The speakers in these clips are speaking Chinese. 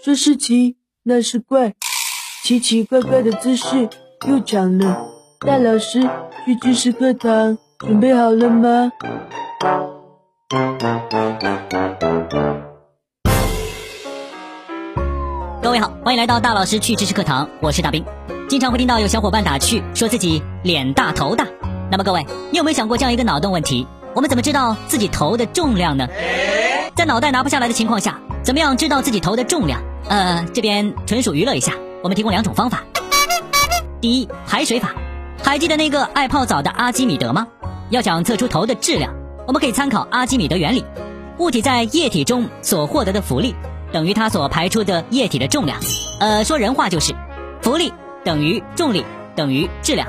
说是奇，那是怪，奇奇怪怪的姿势又长了。大老师去知识课堂，准备好了吗？各位好，欢迎来到大老师去知识课堂，我是大兵。经常会听到有小伙伴打趣，说自己脸大头大。那么各位，你有没有想过这样一个脑洞问题？我们怎么知道自己头的重量呢？在脑袋拿不下来的情况下，怎么样知道自己头的重量？呃，这边纯属娱乐一下，我们提供两种方法。第一，排水法。还记得那个爱泡澡的阿基米德吗？要想测出头的质量，我们可以参考阿基米德原理：物体在液体中所获得的浮力，等于它所排出的液体的重量。呃，说人话就是，浮力等于重力等于质量。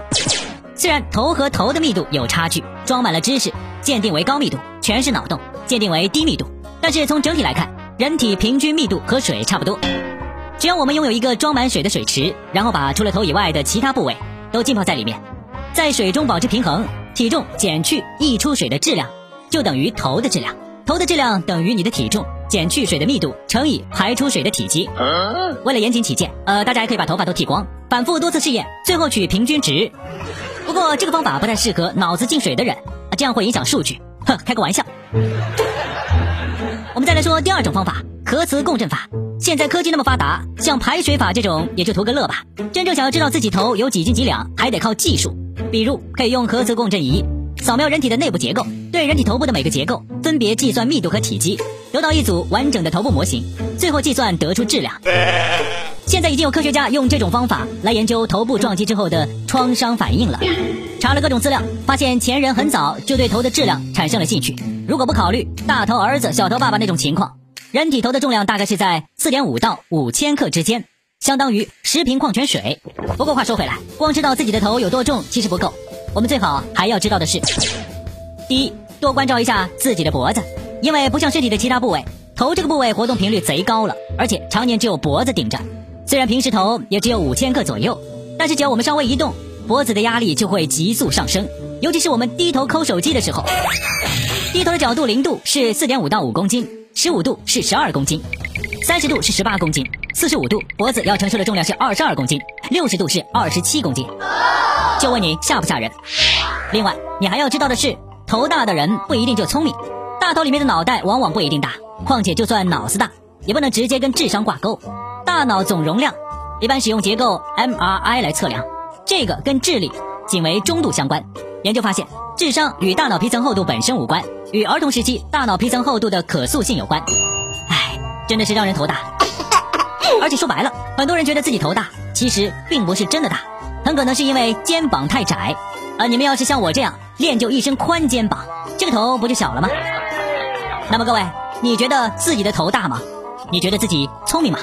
虽然头和头的密度有差距，装满了知识，鉴定为高密度，全是脑洞，鉴定为低密度。但是从整体来看，人体平均密度和水差不多。只要我们拥有一个装满水的水池，然后把除了头以外的其他部位都浸泡在里面，在水中保持平衡，体重减去溢出水的质量，就等于头的质量。头的质量等于你的体重减去水的密度乘以排出水的体积。为了严谨起见，呃，大家还可以把头发都剃光，反复多次试验，最后取平均值。不过这个方法不太适合脑子进水的人，这样会影响数据。哼，开个玩笑。我们再来说第二种方法，核磁共振法。现在科技那么发达，像排水法这种也就图个乐吧。真正想要知道自己头有几斤几两，还得靠技术。比如可以用核磁共振仪扫描人体的内部结构，对人体头部的每个结构分别计算密度和体积，得到一组完整的头部模型，最后计算得出质量。现在已经有科学家用这种方法来研究头部撞击之后的创伤反应了。查了各种资料，发现前人很早就对头的质量产生了兴趣。如果不考虑大头儿子、小头爸爸那种情况，人体头的重量大概是在四点五到五千克之间，相当于十瓶矿泉水。不过话说回来，光知道自己的头有多重其实不够，我们最好还要知道的是：第一，多关照一下自己的脖子，因为不像身体的其他部位，头这个部位活动频率贼高了，而且常年只有脖子顶着。虽然平时头也只有五千克左右，但是只要我们稍微一动，脖子的压力就会急速上升。尤其是我们低头抠手机的时候，低头的角度零度是四点五到五公斤，十五度是十二公斤，三十度是十八公斤，四十五度脖子要承受的重量是二十二公斤，六十度是二十七公斤。就问你吓不吓人？另外，你还要知道的是，头大的人不一定就聪明，大头里面的脑袋往往不一定大。况且就算脑子大，也不能直接跟智商挂钩。大脑总容量一般使用结构 MRI 来测量，这个跟智力仅为中度相关。研究发现，智商与大脑皮层厚度本身无关，与儿童时期大脑皮层厚度的可塑性有关。唉，真的是让人头大。而且说白了，很多人觉得自己头大，其实并不是真的大，很可能是因为肩膀太窄。而你们要是像我这样练就一身宽肩膀，这个头不就小了吗？那么各位，你觉得自己的头大吗？你觉得自己聪明吗？